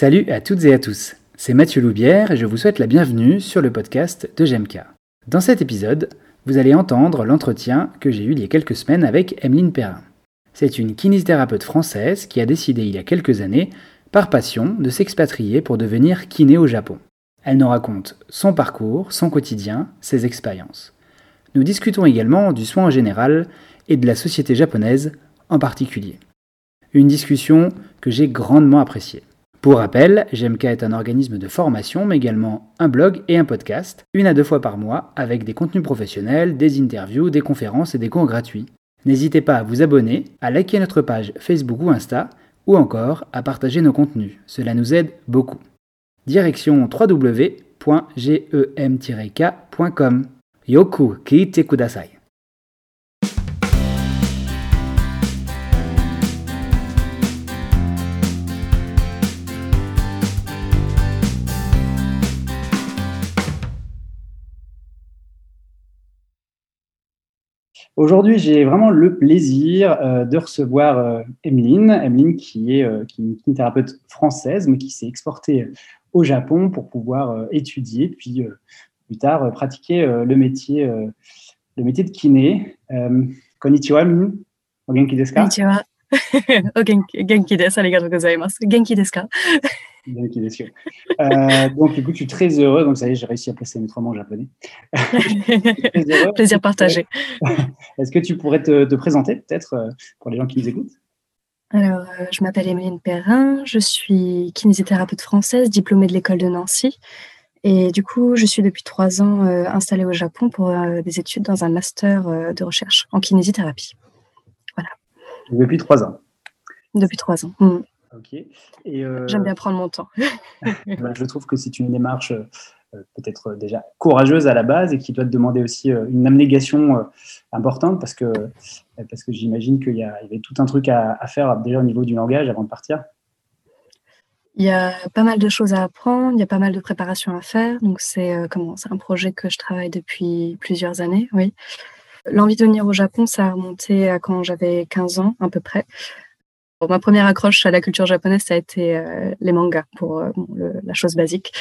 Salut à toutes et à tous, c'est Mathieu Loubière et je vous souhaite la bienvenue sur le podcast de GMK. Dans cet épisode, vous allez entendre l'entretien que j'ai eu il y a quelques semaines avec Emeline Perrin. C'est une kinésithérapeute française qui a décidé il y a quelques années, par passion, de s'expatrier pour devenir kiné au Japon. Elle nous raconte son parcours, son quotidien, ses expériences. Nous discutons également du soin en général et de la société japonaise en particulier. Une discussion que j'ai grandement appréciée. Pour rappel, GMK est un organisme de formation, mais également un blog et un podcast, une à deux fois par mois, avec des contenus professionnels, des interviews, des conférences et des cours gratuits. N'hésitez pas à vous abonner, à liker notre page Facebook ou Insta, ou encore à partager nos contenus. Cela nous aide beaucoup. Direction www.gem-k.com. Yoku kiite kudasai. Aujourd'hui, j'ai vraiment le plaisir euh, de recevoir euh, Emeline, Emeline qui est, euh, une thérapeute française, mais qui s'est exportée au Japon pour pouvoir étudier, puis plus tard pratiquer le métier, le métier de kiné. konnichiwa, Emeline. O genki desu ka? Konnichiwa. o genki, genki desu. Arigatou gozaimasu. Genki desu ka? Euh, donc, écoute, je suis très heureux. Donc, ça y est, j'ai réussi à placer mes trois mots en japonais. Plaisir partagé. Est-ce que tu pourrais te, présenter, peut-être, euh, pour les gens qui nous écoutent? Alors, euh, je m'appelle Emeline Perrin. Je suis kinésithérapeute française, diplômée de l'école de Nancy. Et du coup, je suis depuis trois ans installée au Japon pour des études dans un master de recherche en kinésithérapie. Depuis trois ans Depuis trois ans. Mm. Ok. Euh, J'aime bien prendre mon temps. Bah, je trouve que c'est une démarche euh, peut-être déjà courageuse à la base et qui doit te demander aussi euh, une abnégation importante parce que, parce que j'imagine qu'il y, avait tout un truc à, faire déjà au niveau du langage avant de partir. Il y a pas mal de choses à apprendre, il y a pas mal de préparation à faire. Donc, c'est comment C'est un projet que je travaille depuis plusieurs années, oui. L'envie de venir au Japon, ça a remonté à quand j'avais 15 ans à peu près ma première accroche à la culture japonaise, ça a été euh, les mangas, pour euh, la chose basique.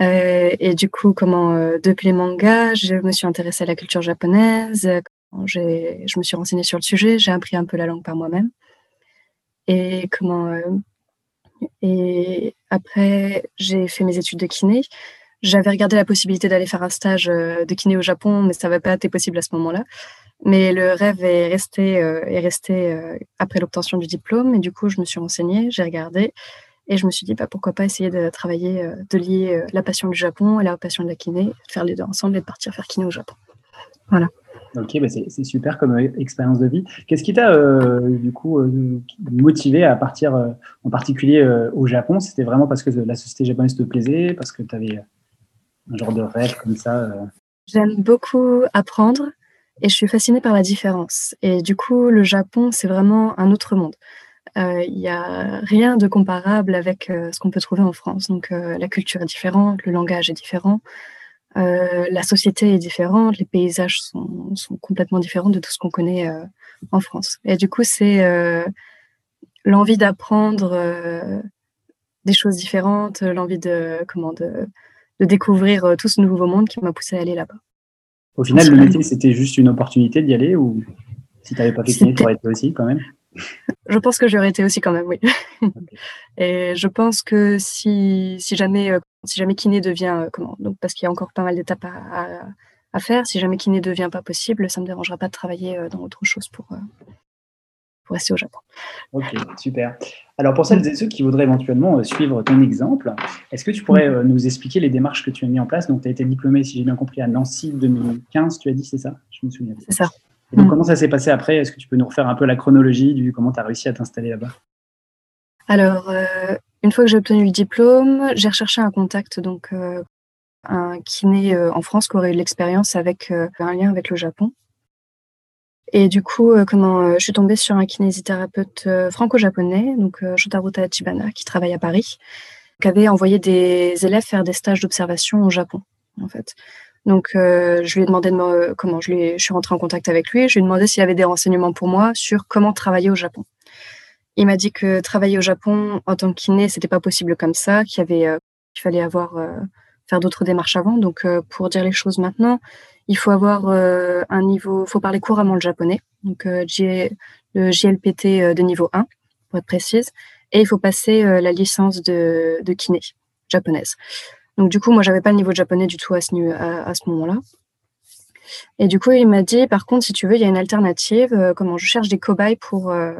Euh, et du coup, comment depuis les mangas, je me suis intéressée à la culture japonaise. Je me suis renseignée sur le sujet, j'ai appris un peu la langue par moi-même. Et comment et après, j'ai fait mes études de kiné. J'avais regardé la possibilité d'aller faire un stage de kiné au Japon, mais ça n'avait pas été possible à ce moment-là. Mais le rêve est resté, euh, est resté euh, après l'obtention du diplôme. Et du coup, je me suis renseignée, j'ai regardé. Et je me suis dit, bah, pourquoi pas essayer de travailler, euh, de lier la passion du Japon et la passion de la kiné, de faire les deux ensemble et de partir faire kiné au Japon. Voilà. Ok, bah c'est super comme expérience de vie. Qu'est-ce qui t'a coup motivé à partir en particulier au Japon? C'était vraiment parce que la société japonaise te plaisait, parce que tu avais un genre de rêve comme ça J'aime beaucoup apprendre et je suis fascinée par la différence. Et du coup, le Japon, c'est vraiment un autre monde. Euh, il n'y a rien de comparable avec euh, ce qu'on peut trouver en France. Donc, euh, la culture est différente, le langage est différent, la société est différente, les paysages sont, sont, complètement différents de tout ce qu'on connaît en France. Et du coup, c'est l'envie d'apprendre des choses différentes, l'envie de, comment, de, de découvrir tout ce nouveau monde qui m'a poussé à aller là-bas. Au final, le métier, c'était juste une opportunité d'y aller ou si tu n'avais pas fait kiné, tu aurais été aussi quand même? Je pense que j'aurais été aussi quand même, oui. Et je pense que si, si, jamais, euh, si jamais kiné devient, euh, comment, donc parce qu'il y a encore pas mal d'étapes à, à, faire, si jamais kiné devient pas possible, ça ne me dérangera pas de travailler euh, dans autre chose pour, pour rester au Japon. Ok, super. Alors pour celles et ceux qui voudraient éventuellement euh, suivre ton exemple, est-ce que tu pourrais euh, nous expliquer les démarches que tu as mis en place? Donc tu as été diplômé, si j'ai bien compris, à Nancy 2015, tu as dit, c'est ça? Je me souviens. C'est ça. Et donc mm. comment ça s'est passé après? Est-ce que tu peux nous refaire un peu la chronologie du comment tu as réussi à t'installer là-bas? Alors, euh, une fois que j'ai obtenu le diplôme, j'ai recherché un contact, donc un kiné en France qui aurait eu l'expérience avec un lien avec le Japon. Et du coup, euh, comment, euh, je suis tombée sur un kinésithérapeute euh, franco-japonais, donc Shotaro Tachibana, qui travaille à Paris, qui avait envoyé des élèves faire des stages d'observation au Japon, en fait. Donc, je lui ai demandé de me, comment je, suis rentrée en contact avec lui. Je lui ai demandé s'il avait des renseignements pour moi sur comment travailler au Japon. Il m'a dit que travailler au Japon en tant que kiné, c'était pas possible comme ça, qu'il fallait avoir faire d'autres démarches avant. Donc, pour dire les choses maintenant, il faut avoir un niveau, faut parler couramment le japonais, donc le JLPT de niveau 1 pour être précise, et il faut passer la licence de, kiné japonaise. Donc du coup, moi, j'avais pas le niveau japonais du tout à ce, moment-là. Et du coup, il m'a dit, par contre, si tu veux, il y a une alternative. Euh, comment je cherche des cobayes pour euh,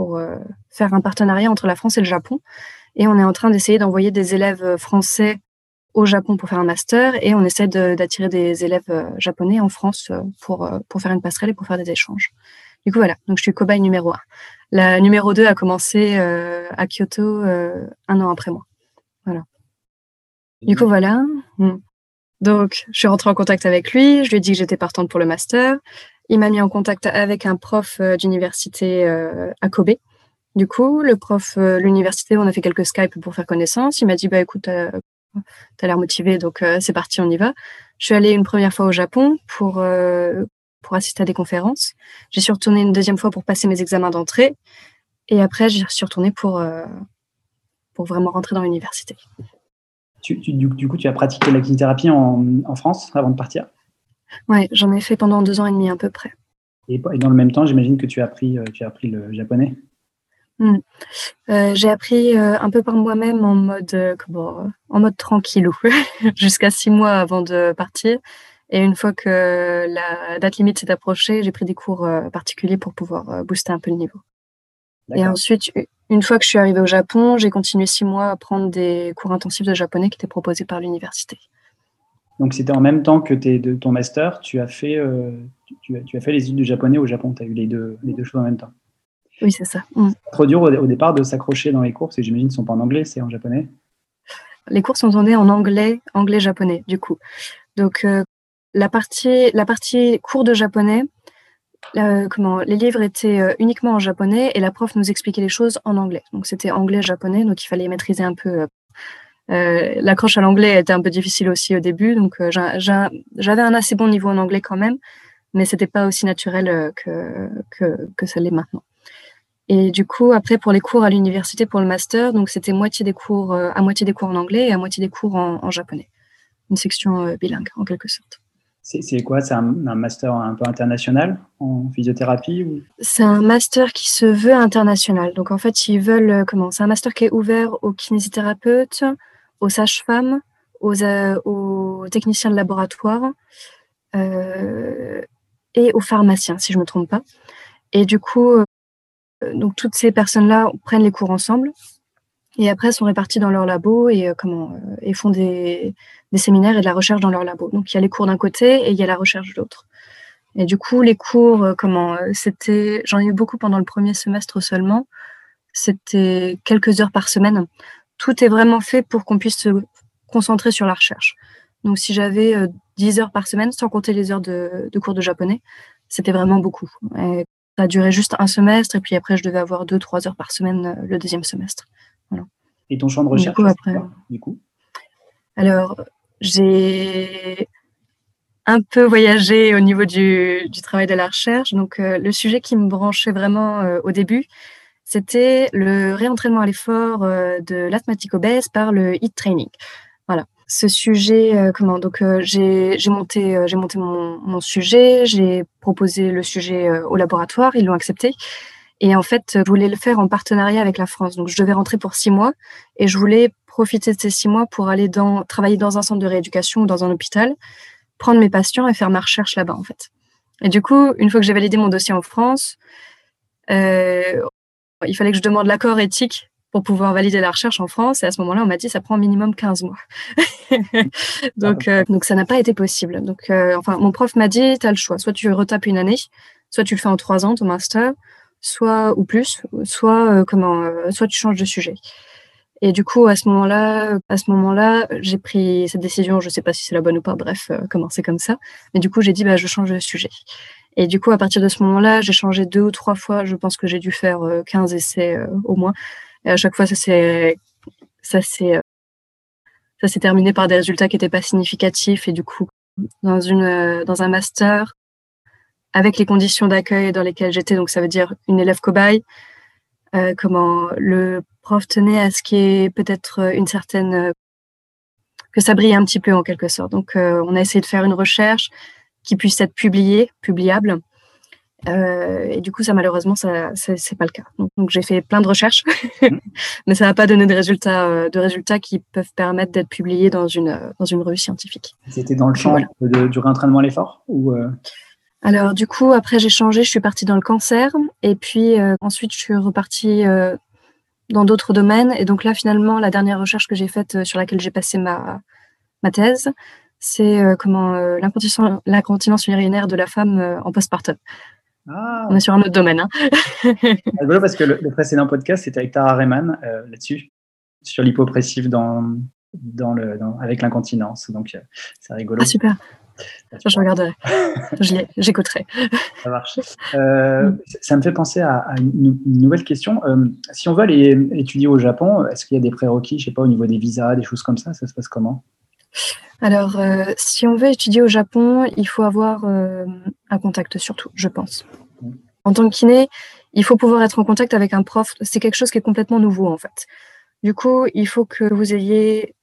euh, faire un partenariat entre la France et le Japon. Et on est en train d'essayer d'envoyer des élèves français au Japon pour faire un master et on essaie d'attirer des élèves japonais en France pour, pour faire une passerelle et pour faire des échanges. Du coup, voilà. Donc, je suis cobaye numéro un. La numéro 2 a commencé à Kyoto un an après moi. Voilà. Du coup, voilà. Hmm. Donc, je suis rentrée en contact avec lui. Je lui ai dit que j'étais partante pour le master. Il m'a mis en contact avec un prof euh, d'université euh, à Kobe. Du coup, le prof, euh, l'université, on a fait quelques Skype pour faire connaissance. Il m'a dit, bah écoute, t'as as, l'air motivé, donc c'est parti, on y va. Je suis allée une première fois au Japon pour pour assister à des conférences. J'y suis retournée une deuxième fois pour passer mes examens d'entrée. Et après, j'y suis retournée pour pour vraiment rentrer dans l'université du, coup, tu as pratiqué la kinésithérapie en, France avant de partir? Oui, j'en ai fait pendant deux ans et demi à peu près. Et, dans le même temps, j'imagine que tu as appris, euh, tu as appris le japonais? Hmm. euh, J'ai appris euh, un peu par moi-même en mode, en mode tranquillou, jusqu'à six mois avant de partir. Et une fois que la date limite s'est approchée, j'ai pris des cours particuliers pour pouvoir booster un peu le niveau. Et ensuite, une fois que je suis arrivée au Japon, j'ai continué six mois à prendre des cours intensifs de japonais qui étaient proposés par l'université. Donc c'était en même temps que tes, de ton master, tu as fait, euh, tu, as, tu, as, fait les études de japonais au Japon, tu as eu les deux, les deux choses en même temps. Oui, c'est ça. Mm. C'est trop dur au, départ de s'accrocher dans les cours, parce que j'imagine ne sont pas en anglais, c'est en japonais. Les cours sont donnés en anglais, anglais-japonais, du coup. Donc euh, la, partie, la partie cours de japonais, euh, comment les livres étaient euh, uniquement en japonais et la prof nous expliquait les choses en anglais. Donc c'était anglais-japonais, donc il fallait maîtriser un peu. Euh, l'accroche à l'anglais était un peu difficile aussi au début, donc j'avais un assez bon niveau en anglais quand même, mais c'était pas aussi naturel que, que, que ça l'est maintenant. Et du coup, après, pour les cours à l'université, pour le master, donc c'était moitié des cours, à moitié des cours en anglais et à moitié des cours en japonais. Une section bilingue, en quelque sorte. C'est quoi? C'est un, master un peu international en physiothérapie ou... C'est un master qui se veut international. Donc en fait, ils veulent euh, comment? C'est un master qui est ouvert aux kinésithérapeutes, aux sages-femmes, aux, euh, aux, techniciens de laboratoire euh, et aux pharmaciens, si je ne me trompe pas. Et du coup, donc toutes ces personnes-là prennent les cours ensemble et après sont répartis dans leur labo et euh, comment euh, et font des, séminaires et de la recherche dans leur labo. Donc il y a les cours d'un côté et il y a la recherche de l'autre. Et du coup les cours euh, comment c'était j'en ai eu beaucoup pendant le premier semestre seulement. C'était quelques heures par semaine. Tout est vraiment fait pour qu'on puisse se concentrer sur la recherche. Donc si j'avais 10 heures par semaine sans compter les heures de, cours de japonais, c'était vraiment beaucoup. Ça a duré juste un semestre et puis après je devais avoir 2-3 heures par semaine le deuxième semestre. Et ton champ de recherche, du coup, après, du coup? Alors, j'ai un peu voyagé au niveau du, du travail de la recherche. Donc, euh, le sujet qui me branchait vraiment euh, au début, c'était le réentraînement à l'effort euh, de l'asthmatique obèse par le HIT training. Ce sujet, comment Donc, j'ai monté, j'ai monté mon, mon sujet, j'ai proposé le sujet au laboratoire, ils l'ont accepté. Et en fait, je voulais le faire en partenariat avec la France. Donc, je devais rentrer pour six mois et je voulais profiter de ces six mois pour aller dans, travailler dans un centre de rééducation ou dans un hôpital, prendre mes patients et faire ma recherche là-bas, en fait. Et du coup, une fois que j'ai validé mon dossier en France, euh, il fallait que je demande l'accord éthique pour pouvoir valider la recherche en France. Et à ce moment-là, on m'a dit ça prend minimum 15 mois. donc, euh, donc ça n'a pas été possible. Donc, euh, enfin, mon prof m'a dit, tu as le choix. Soit tu retapes une année, soit tu le fais en trois ans, ton master, soit ou plus, soit euh, comment, euh, soit tu changes de sujet. Et du coup, à ce moment-là, à ce moment-là, j'ai pris cette décision. Je sais pas si c'est la bonne ou pas. Bref, euh, comment c'est comme ça. Mais du coup, j'ai dit, bah, je change de sujet. Et du coup, à partir de ce moment-là, j'ai changé deux ou trois fois. Je pense que j'ai dû faire 15 essais au moins. Et à chaque fois, ça s'est, ça s'est, ça s'est terminé par des résultats qui n'étaient pas significatifs. Et du coup, dans une, dans un master, avec les conditions d'accueil dans lesquelles j'étais, donc ça veut dire une élève cobaye, comment le prof tenait à ce qui est peut-être une certaine que ça brille un petit peu en quelque sorte. Donc, on a essayé de faire une recherche qui puisse être publiée, publiable, euh, et du coup, ça malheureusement, ça c'est pas le cas. Donc, j'ai fait plein de recherches, mmh. mais ça n'a pas donné de résultats, euh, de résultats qui peuvent permettre d'être publiés dans une dans une revue scientifique. C'était dans le champ de, du réentraînement à l'effort ou euh? Alors du coup, après j'ai changé, je suis partie dans le cancer, et puis ensuite je suis repartie dans d'autres domaines. Et donc là, finalement, la dernière recherche que j'ai faite sur laquelle j'ai passé ma ma thèse, c'est comment l'incontinence urinaire de la femme en postpartum. Ah. On est sur un autre domaine. Hein. rigolo parce que le, précédent podcast, c'était avec Tara Rayman euh, là-dessus, sur l'hypopressif dans, dans le, avec l'incontinence. Donc, euh, c'est rigolo. Ah, super. je regarderai. J'écouterai. Ça marche. Euh, mm. Ça me fait penser à, une, nouvelle question. si on veut aller étudier au Japon, est-ce qu'il y a des prérequis, je sais pas, au niveau des visas, des choses comme ça Ça se passe comment? Alors, euh, si on veut étudier au Japon, il faut avoir euh, un contact surtout, je pense. En tant que kiné, il faut pouvoir être en contact avec un prof. C'est quelque chose qui est complètement nouveau en fait. Du coup, il faut que vous ayez.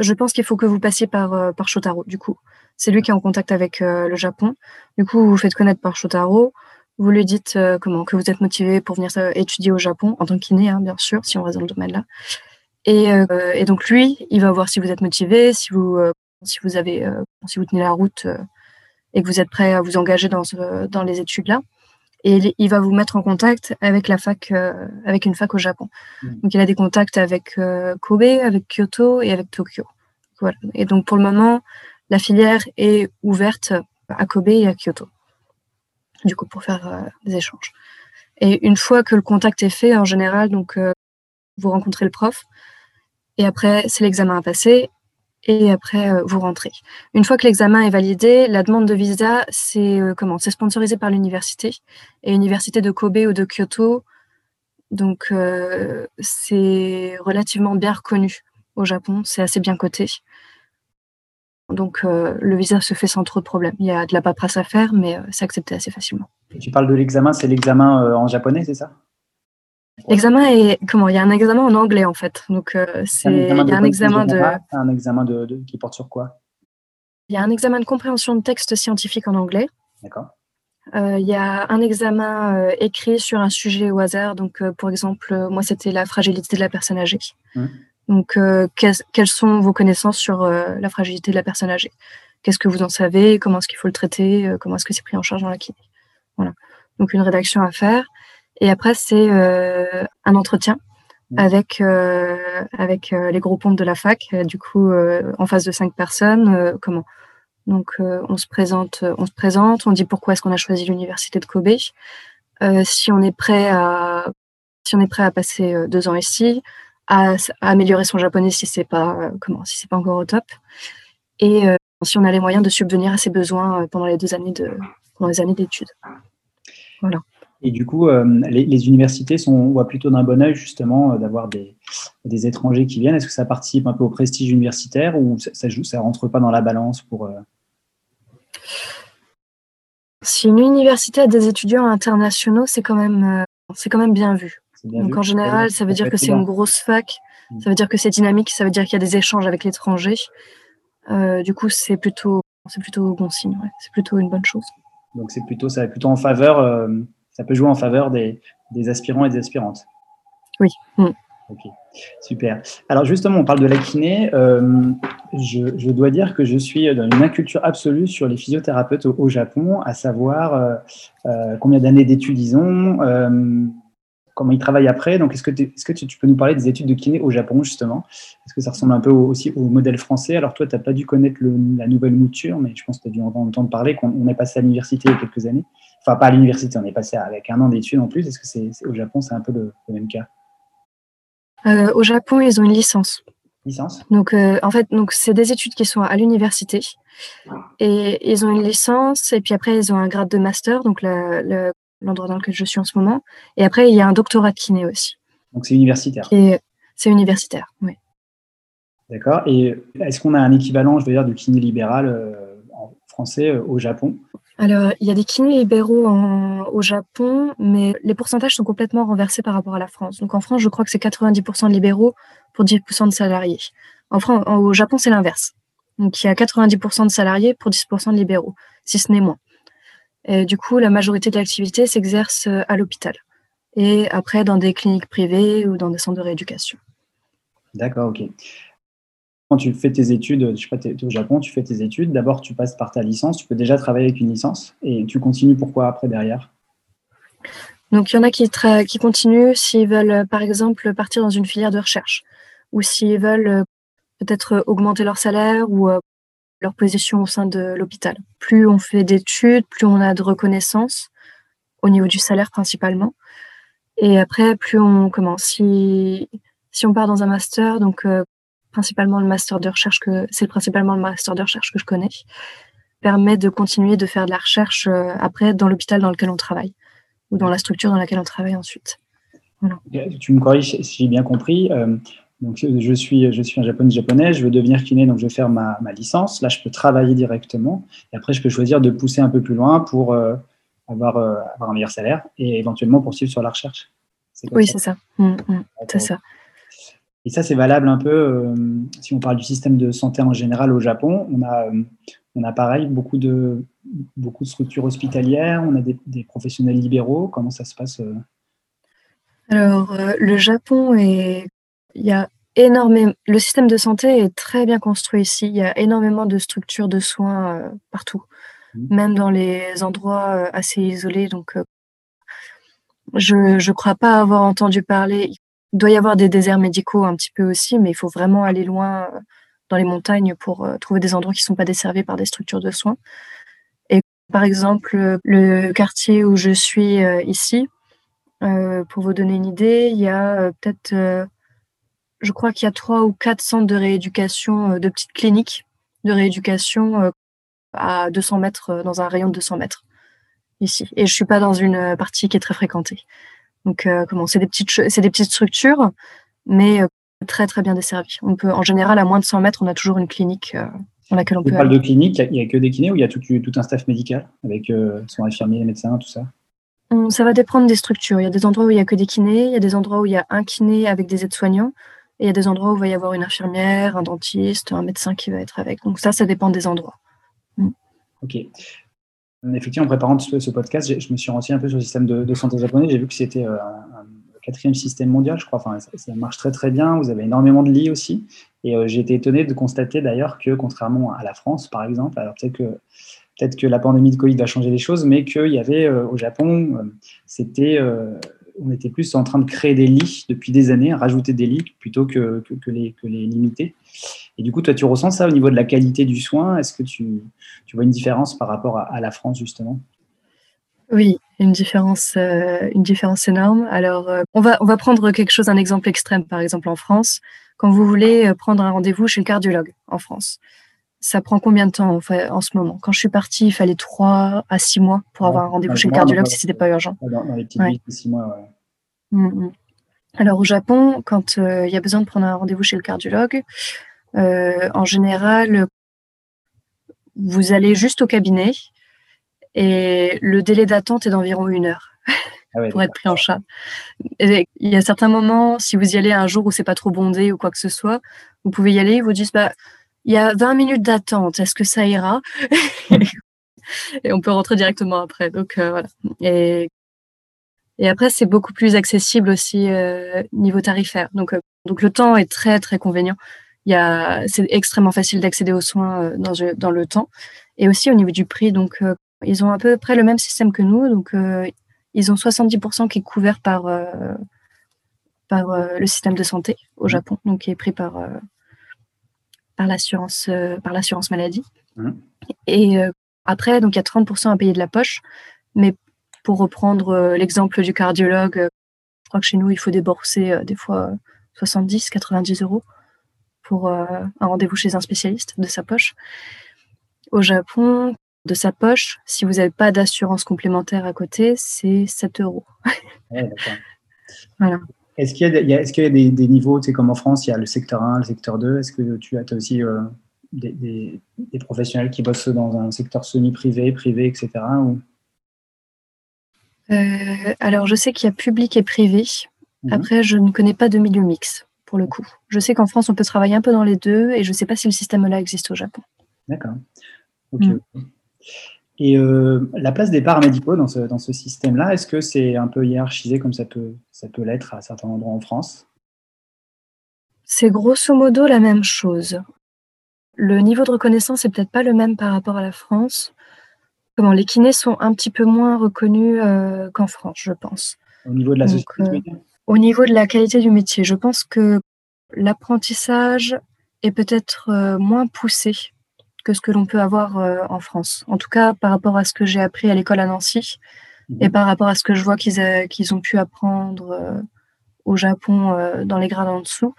Je pense qu'il faut que vous passiez par, euh, par Shotaro, du coup. C'est lui qui est en contact avec le Japon. Du coup, vous vous faites connaître par Shotaro. Vous lui dites comment que vous êtes motivé pour venir étudier au Japon, en tant que kiné, hein, bien sûr, si on reste dans le domaine Euh, et, donc lui, il va voir si vous êtes motivé, si vous, euh, si vous avez, euh, si vous tenez la route et que vous êtes prêt à vous engager dans, dans les études là. Et il va vous mettre en contact avec la fac, avec une fac au Japon. Mmh. Donc il a des contacts avec Kobe, avec Kyoto et avec Tokyo. Voilà. Et donc pour le moment, la filière est ouverte à Kobe et à Kyoto. Du coup, pour faire des échanges. Et une fois que le contact est fait, en général, donc vous rencontrez le prof, et après, c'est l'examen à passer. Et après, euh, vous rentrez. Une fois que l'examen est validé, la demande de visa, c'est euh, comment? C'est sponsorisé par l'université. Et l'université de Kobe ou de Kyoto, donc euh, c'est relativement bien reconnu au Japon. C'est assez bien coté. Donc le visa se fait sans trop de problèmes. Il y a de la paperasse à faire, mais c'est accepté assez facilement. tu parles de l'examen, c'est l'examen en japonais, c'est ça? L'examen est comment Il y a un examen en anglais en fait. Donc euh, c'est il y a un examen de un examen de, qui porte sur quoi? Il y a un examen de compréhension de texte scientifique en anglais. D'accord. Euh, il y a un examen euh, écrit sur un sujet au hasard. Donc pour exemple, moi c'était la fragilité de la personne âgée. Mmh. Donc quelles sont vos connaissances sur la fragilité de la personne âgée? Qu'est-ce que vous en savez? Comment est-ce qu'il faut le traiter? Comment est-ce que c'est pris en charge dans la kiné Voilà. Donc une rédaction à faire. Et après, c'est euh, un entretien mmh. avec, euh, avec euh, les gros pontes de la fac, du coup, en face de cinq personnes. comment? Donc, on, se présente, on se présente, on dit pourquoi est-ce qu'on a choisi l'université de Kobe, si on est prêt à si on est prêt à passer deux ans ici, à, améliorer son japonais si c'est pas comment si c'est pas encore au top, et si on a les moyens de subvenir à ses besoins pendant les deux années de pendant les années d'études. Voilà. Et du coup, euh, les, universités sont, voient plutôt d'un bon oeil justement euh, d'avoir des, des, étrangers qui viennent. Est-ce que ça participe un peu au prestige universitaire ou ça ne ça, rentre pas dans la balance pour... Euh... Si une université a des étudiants internationaux, c'est quand même, c'est quand même bien vu. Donc en général, ça veut dire que c'est une grosse fac, mm. ça veut dire que c'est dynamique, ça veut dire qu'il y a des échanges avec l'étranger. du coup, c'est plutôt, c'est plutôt bon signe, c'est plutôt une bonne chose. Donc c'est plutôt, ça va plutôt en faveur ça peut jouer en faveur des, aspirants et des aspirantes. Oui. Mm. Ok, super. Alors justement, on parle de la kiné. Euh, je, dois dire que je suis dans une inculture absolue sur les physiothérapeutes au, Japon, à savoir euh, euh, combien d'années d'études ils ont, comment ils travaillent après. Donc, est-ce que, tu, peux nous parler des études de kiné au Japon, justement? Est-ce que ça ressemble un peu aussi au modèle français? Alors, toi, tu n'as pas dû connaître la nouvelle mouture, mais je pense que tu as dû entendre parler qu'on est passé à l'université il y a quelques années enfin pas à l'université, on est passé avec un an d'études en plus. Est-ce que c'est au Japon, c'est un peu le, même cas? Euh, Au Japon, ils ont une licence. Licence? Donc, euh, en fait, donc c'est des études qui sont à l'université et ils ont une licence et puis après ils ont un grade de master, donc l'endroit dans lequel je suis en ce moment. Et après, il y a un doctorat de kiné aussi. Donc c'est universitaire. c'est universitaire, oui. D'accord. Et est-ce qu'on a un équivalent, je veux dire, du kiné libéral euh, en français au Japon? Alors, il y a des kinés libéraux au Japon, mais les pourcentages sont complètement renversés par rapport à la France. Donc en France, je crois que c'est 90% de libéraux pour 10% de salariés. En France, au Japon, c'est l'inverse. Donc il y a 90% de salariés pour 10% de libéraux, si ce n'est moins. Et du coup, la majorité de l'activité s'exerce euh, à l'hôpital et après dans des cliniques privées ou dans des centres de rééducation. D'accord, ok. Quand tu fais tes études, je sais pas, tu es au Japon, tu fais tes études, d'abord tu passes par ta licence, tu peux déjà travailler avec une licence et tu continues pourquoi après derrière? Donc il y en a qui, qui continuent s'ils veulent par exemple partir dans une filière de recherche ou s'ils veulent euh, peut-être augmenter leur salaire ou euh, leur position au sein de l'hôpital. Plus on fait d'études, plus on a de reconnaissance au niveau du salaire principalement. Et après, plus on commence. Si, si on part dans un master, donc euh, principalement le master de recherche que c'est principalement le master de recherche que je connais, permet de continuer de faire de la recherche euh, après dans l'hôpital dans lequel on travaille ou dans la structure dans laquelle on travaille ensuite. Tu me corriges si j'ai bien compris. Euh, donc, je suis, je suis un japonais japonais, je veux devenir kiné, donc je vais faire ma, ma, licence. Là, je peux travailler directement. Et après, je peux choisir de pousser un peu plus loin pour avoir, euh, avoir un meilleur salaire et éventuellement poursuivre sur la recherche. Oui, c'est ça. Mmh, mmh, c'est ça. Et ça, c'est valable un peu, euh, si on parle du système de santé en général au Japon, on a, euh, on a pareil beaucoup de, beaucoup de structures hospitalières, on a des, des professionnels libéraux. Comment ça se passe Alors, le Japon, est, il y a énormément, le système de santé est très bien construit ici. Il y a énormément de structures de soins partout. Mmh. même dans les endroits euh, assez isolés. Donc, euh, je ne crois pas avoir entendu parler. Il doit y avoir des déserts médicaux un petit peu aussi, mais il faut vraiment aller loin euh, dans les montagnes pour trouver des endroits qui ne sont pas desservis par des structures de soins. Et par exemple, le quartier où je suis ici, pour vous donner une idée, il y a peut-être, je crois qu'il y a trois ou quatre centres de rééducation, de petites cliniques de rééducation à 200 mètres, euh, dans un rayon de 200 mètres ici. Et je suis pas dans une euh, partie qui est très fréquentée. Donc, euh, comment C'est des petites, c'est des petites structures, mais très très bien desservies. On peut, en général, à moins de 100 mètres, on a toujours une clinique dans laquelle on peut. Tu parles de clinique, il n'y a, que des kinés ou il y a tout, tout un staff médical avec son infirmier, médecin, tout ça? Ça va dépendre des structures. Il y a des endroits où il n'y a que des kinés, il y a des endroits où il y a un kiné avec des aides-soignants, et il y a des endroits où il va y avoir une infirmière, un dentiste, un médecin qui va être avec. Donc ça, ça dépend des endroits. Ok. Effectivement, en préparant ce, podcast, je me suis renseigné un peu sur le système de, santé japonais. J'ai vu que c'était euh, un, quatrième système mondial, je crois. Enfin, ça, marche très très bien. Vous avez énormément de lits aussi. Et euh, j'ai été étonné de constater d'ailleurs que, contrairement à la France, par exemple, alors peut-être que peut-être que la pandémie de Covid va changer les choses, mais qu'il y avait euh, au Japon, c'était on était plus en train de créer des lits depuis des années, rajouter des lits plutôt que, les, limiter. Et du coup, toi, tu ressens ça au niveau de la qualité du soin? Est-ce que tu, vois une différence par rapport à, la France, justement? Oui, une différence, euh, une différence énorme. Alors, euh, on, va, on va prendre quelque chose, un exemple extrême, par exemple en France. Quand vous voulez euh, prendre un rendez-vous chez le cardiologue en France, ça prend combien de temps en, ce moment? Quand je suis partie, il fallait 3 à 6 mois pour avoir un rendez-vous chez le cardiologue si ce n'était pas urgent. Dans, les petites ouais. 6 mois, ouais. Alors au Japon, quand il y a besoin de prendre un rendez-vous chez le cardiologue, euh, en général, vous allez juste au cabinet et le délai d'attente est d'environ une heure ah pour être pris en charge. il y a certains moments, si vous y allez un jour où c'est pas trop bondé ou quoi que ce soit, vous pouvez y aller, ils vous disent bah, il y a 20 minutes d'attente, est-ce que ça ira Et on peut rentrer directement après. Donc euh, voilà. Et, et après, c'est beaucoup plus accessible aussi euh, niveau tarifaire. Donc, donc le temps est très très convenient c'est extrêmement facile d'accéder aux soins euh, dans, dans, le temps. Et aussi au niveau du prix, donc euh, ils ont à peu près le même système que nous. Donc euh, ils ont 70% qui est couvert par, par le système de santé au mmh. Japon, donc qui est pris par, par l'assurance par l'assurance maladie. Mmh. Et après, donc il y a 30% à payer de la poche. Mais pour reprendre l'exemple du cardiologue, je crois que chez nous, il faut débourser des fois 70, 90 euros pour euh, un rendez-vous chez un spécialiste de sa poche. Au Japon, de sa poche, si vous n'avez pas d'assurance complémentaire à côté, c'est 7 euros. voilà. Est-ce qu'il y a, est qu'il y a des, niveaux, tu sais, comme en France, il y a le secteur 1, le secteur 2 Est-ce que tu as, aussi euh, des, professionnels qui bossent dans un secteur semi-privé, privé, etc. alors, je sais qu'il y a public et privé. Mhm. Après, je ne connais pas de milieu mix, pour le coup. Je sais qu'en France, on peut travailler un peu dans les deux, et je ne sais pas si le système-là existe au Japon. D'accord. Ok. Mm. Et euh, la place des paramédicaux dans ce, dans ce système-là, est-ce que c'est un peu hiérarchisé comme ça peut, ça peut l'être à certains endroits en France? C'est grosso modo la même chose. Le niveau de reconnaissance est peut-être pas le même par rapport à la France. Comment les kinés sont un petit peu moins reconnus euh, qu'en France, je pense. Au niveau de la société euh, Au niveau de la qualité du métier, je pense que l'apprentissage est peut-être moins poussé que ce que l'on peut avoir euh, en France. En tout cas, par rapport à ce que j'ai appris à l'école à Nancy mhm. et par rapport à ce que je vois qu'ils euh, ont pu apprendre euh, au Japon dans les grades en dessous,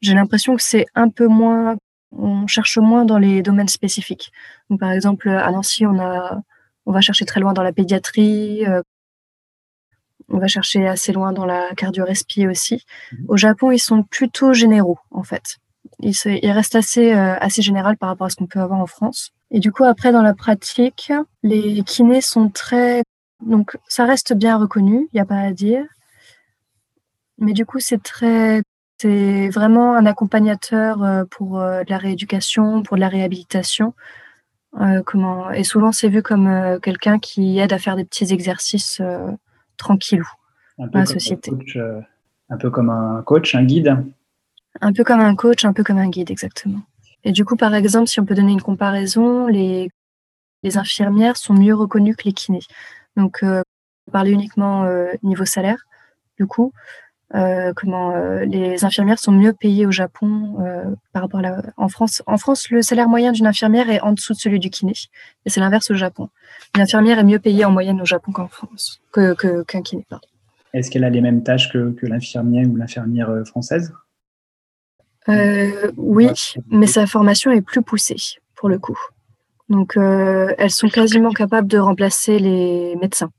j'ai l'impression que c'est un peu moins, on cherche moins dans les domaines spécifiques. Donc, par exemple, à Nancy, on a, on va chercher très loin dans la pédiatrie, on va chercher assez loin dans la cardio-respi aussi. Mhm. Au Japon, ils sont plutôt généraux, en fait il, reste assez, euh, assez général par rapport à ce qu'on peut avoir en France. Et du coup, après, dans la pratique, les kinés sont très... Donc, ça reste bien reconnu, il n'y a pas à dire. Mais du coup, c'est très... C'est vraiment un accompagnateur euh, pour euh, de la rééducation, pour de la réhabilitation. comment Et souvent, c'est vu comme quelqu'un qui aide à faire des petits exercices tranquillou dans la société. un peu comme un coach, un guide un peu comme un coach, un peu comme un guide, exactement. Et du coup, par exemple, si on peut donner une comparaison, les, infirmières sont mieux reconnues que les kinés. Donc, euh, parler uniquement euh, niveau salaire, du coup, euh, comment euh, les infirmières sont mieux payées au Japon par rapport à la, en France. En France, le salaire moyen d'une infirmière est en dessous de celui du kiné, et c'est l'inverse au Japon. Une infirmière est mieux payée en moyenne au Japon qu'en France, qu'un kiné. Est-ce qu'elle a les mêmes tâches que, que l'infirmière ou l'infirmière française? Euh, oui, mais sa formation est plus poussée pour le coup. Donc, euh, elles sont quasiment capables de remplacer les médecins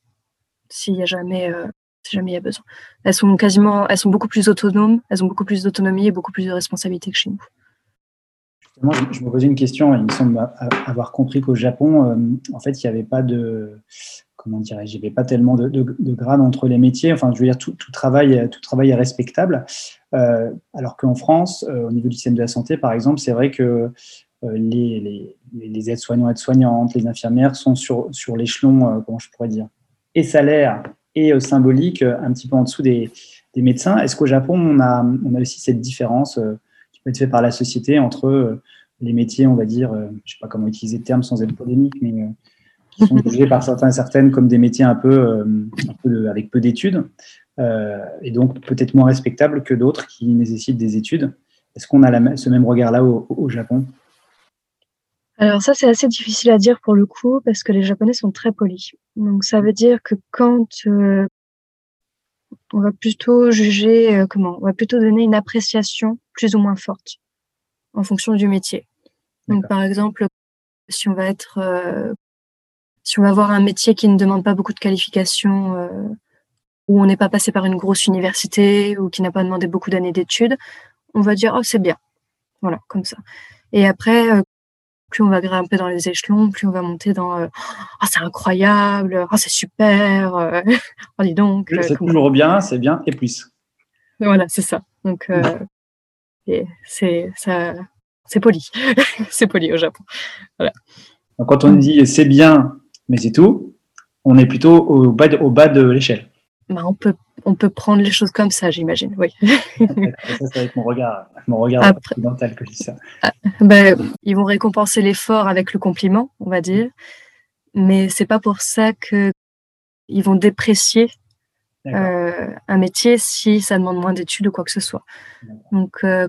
s'il y a jamais, euh, si jamais il y a besoin. Elles sont quasiment, elles sont beaucoup plus autonomes, elles ont beaucoup plus d'autonomie et beaucoup plus de responsabilité que chez nous. Moi, je me posais une question. Il me semble avoir compris qu'au Japon, en fait, il n'y avait pas de, comment dirais-je, il n'y avait pas tellement de, de, entre les métiers. Enfin, je veux dire, tout, travail, tout travail est respectable. Euh, alors qu'en France, euh, au niveau du système de la santé, par exemple, c'est vrai que euh, les, les, aides-soignants, aides-soignantes, les infirmières sont sur, sur l'échelon, comment je pourrais dire, et salaire et symbolique, un petit peu en dessous des, des médecins. Est-ce qu'au Japon, on a, on a aussi cette différence qui peut être faite par la société entre les métiers, on va dire, je ne sais pas comment utiliser le terme sans être polémique, mais qui sont jugés par certains et certaines comme des métiers un peu, un peu avec peu d'études, euh, et donc peut-être moins respectable que d'autres qui nécessitent des études. Est-ce qu'on a ce même regard-là au, Japon? Alors ça, c'est assez difficile à dire pour le coup, parce que les Japonais sont très polis. Donc ça veut dire que quand euh, on va plutôt juger, euh, comment On va plutôt donner une appréciation plus ou moins forte en fonction du métier. Donc par exemple, si on va être, si on va avoir un métier qui ne demande pas beaucoup de qualifications où on n'est pas passé par une grosse université ou qui n'a pas demandé beaucoup d'années d'études, on va dire oh c'est bien, voilà comme ça. Et après, euh, plus on va grimper dans les échelons, plus on va monter dans euh, oh c'est incroyable, oh c'est super, euh, oh dis donc. c'est toujours bien, c'est bien et plus. Voilà, c'est ça. Donc c'est ça, c'est poli, c'est poli au Japon. Voilà. Quand on dit c'est bien, mais c'est tout, on est plutôt au bas au bas de l'échelle. Bah, on, peut, on peut prendre les choses comme ça, j'imagine, oui. ça, ça va être mon regard, mon regard occidental que je dis ça. Ah, ben, ils vont récompenser l'effort avec le compliment, on va dire, mais c'est pas pour ça que ils vont déprécier euh, un métier si ça demande moins d'études ou quoi que ce soit. Donc, euh,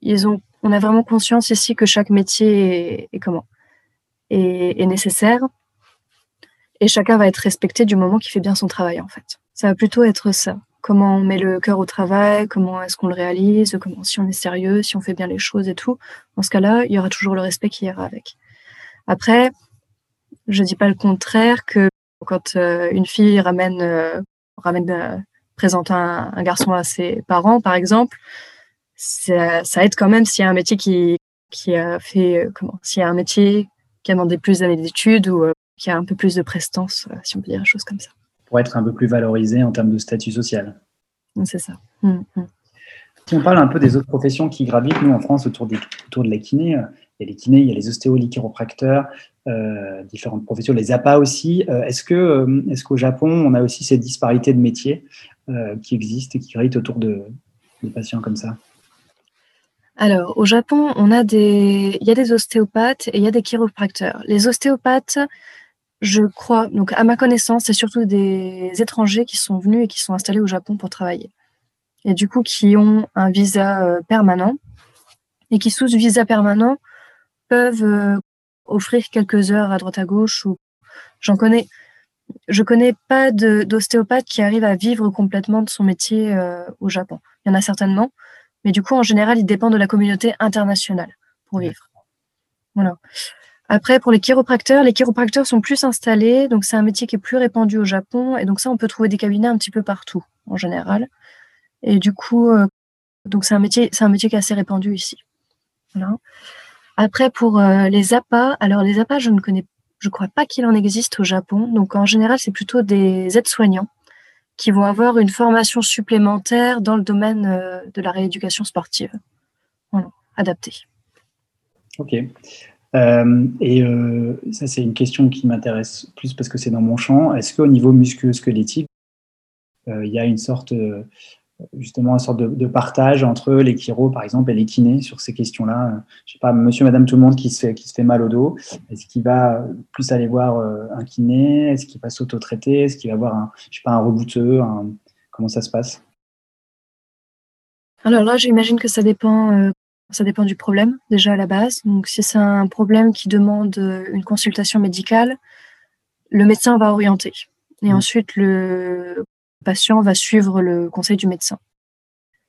ils ont, on a vraiment conscience ici que chaque métier est, comment? Est, est nécessaire et chacun va être respecté du moment qu'il fait bien son travail en fait. Ça va plutôt être ça. Comment on met le cœur au travail, comment est-ce qu'on le réalise, comment si on est sérieux, si on fait bien les choses et tout. Dans ce cas-là, il y aura toujours le respect qui ira avec. Après, je dis pas le contraire que quand euh, une fille ramène euh, ramène euh, présente un, garçon à ses parents par exemple, ça, ça aide quand même s'il y a un métier qui qui a fait comment S'il y a un métier qui a demandé plus d'années d'études ou qui a un peu plus de prestance, si on peut dire une chose comme ça. Pour être un peu plus valorisé en termes de statut social. C'est ça. Hum, hum. Si on parle un peu des autres professions qui gravitent, nous, en France, autour, des, autour de la kiné, euh, il y a les kinés, il y a les ostéos, les chiropracteurs, euh, différentes professions, les APA aussi. Euh, est-ce que, est-ce qu'au Japon, on a aussi cette disparité de métiers qui existent et qui gravitent autour de, des patients comme ça? Alors, au Japon, on a des, il y a des ostéopathes et il y a des chiropracteurs. Les ostéopathes, je crois, donc à ma connaissance, c'est surtout des étrangers qui sont venus et qui sont installés au Japon pour travailler et du coup qui ont un visa euh, permanent et qui sous visa permanent peuvent euh, offrir quelques heures à droite à gauche ou j'en connais je connais pas d'ostéopathe qui arrive à vivre complètement de son métier euh, au Japon. Il y en a certainement, mais du coup en général il dépend de la communauté internationale pour vivre. Voilà. Après, pour les chiropracteurs, les chiropracteurs sont plus installés, donc c'est un métier qui est plus répandu au Japon, et donc ça, on peut trouver des cabinets un petit peu partout, en général. Et du coup, euh, donc c'est un métier, c'est un métier qui est assez répandu ici. Après, pour euh, les appâts, alors les appâts, je ne connais, je crois pas qu'il en existe au Japon. Donc en général, c'est plutôt des aides-soignants qui vont avoir une formation supplémentaire dans le domaine euh, de la rééducation sportive, adaptée. Ok. Et ça, c'est une question qui m'intéresse plus parce que c'est dans mon champ. Est-ce qu'au niveau musculo-squelettique, il y a une sorte justement une sorte de, partage entre les chiro, par exemple, et les kinés sur ces questions-là? Je sais pas, monsieur, madame, tout le monde qui se fait, mal au dos, est-ce qu'il va plus aller voir euh, un kiné? Est-ce qu'il va s'auto-traiter? Est-ce qu'il va voir un, je sais pas, un rebouteux Comment ça se passe? Alors là, j'imagine que ça dépend, euh, ça dépend du problème, déjà à la base. Donc, si c'est un problème qui demande euh, une consultation médicale, le médecin va orienter. Et mmh. ensuite, le patient va suivre le conseil du médecin.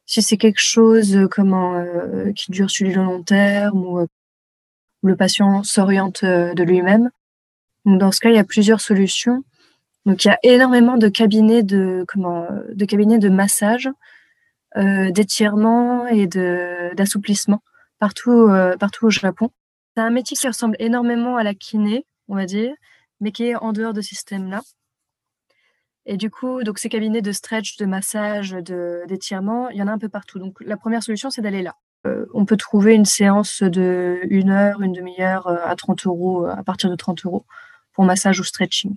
Si c'est quelque chose euh, euh, qui dure sur le long terme ou euh, le patient s'oriente de lui-même, dans ce cas, il y a plusieurs solutions. Donc, il y a énormément de cabinets de, comment, de cabinets de massage, d'étirement et d'assouplissement partout, partout au Japon. C'est un métier qui ressemble énormément à la kiné, on va dire, mais qui est en dehors de ce système-là. Et du coup, donc ces cabinets de stretch, de massage, d'étirement, il y en a un peu partout. Donc la première solution, c'est d'aller là. Euh, on peut trouver une séance de une heure, une demi-heure euh, à 30 euros, euh, à partir de 30 euros pour massage ou stretching.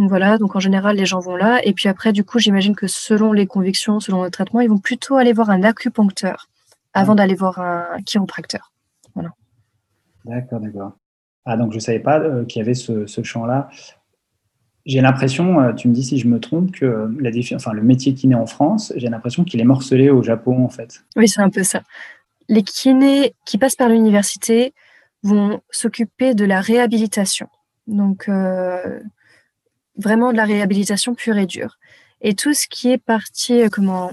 Donc voilà, donc en général, les gens vont là. Et puis après, du coup, j'imagine que selon les convictions, selon le traitement, ils vont plutôt aller voir un acupuncteur avant d'aller voir un chiropracteur. Voilà. D'accord, d'accord. Ah, donc je ne savais pas qu'il y avait ce, ce champ-là j'ai l'impression, euh, tu me dis si je me trompe, que la enfin, le métier kiné en France, j'ai l'impression qu'il est morcelé au Japon en fait. Oui, c'est un peu ça. Les kinés qui passent par l'université vont s'occuper de la réhabilitation. Donc, euh, vraiment de la réhabilitation pure et dure. Et tout ce qui est parti, euh, comment,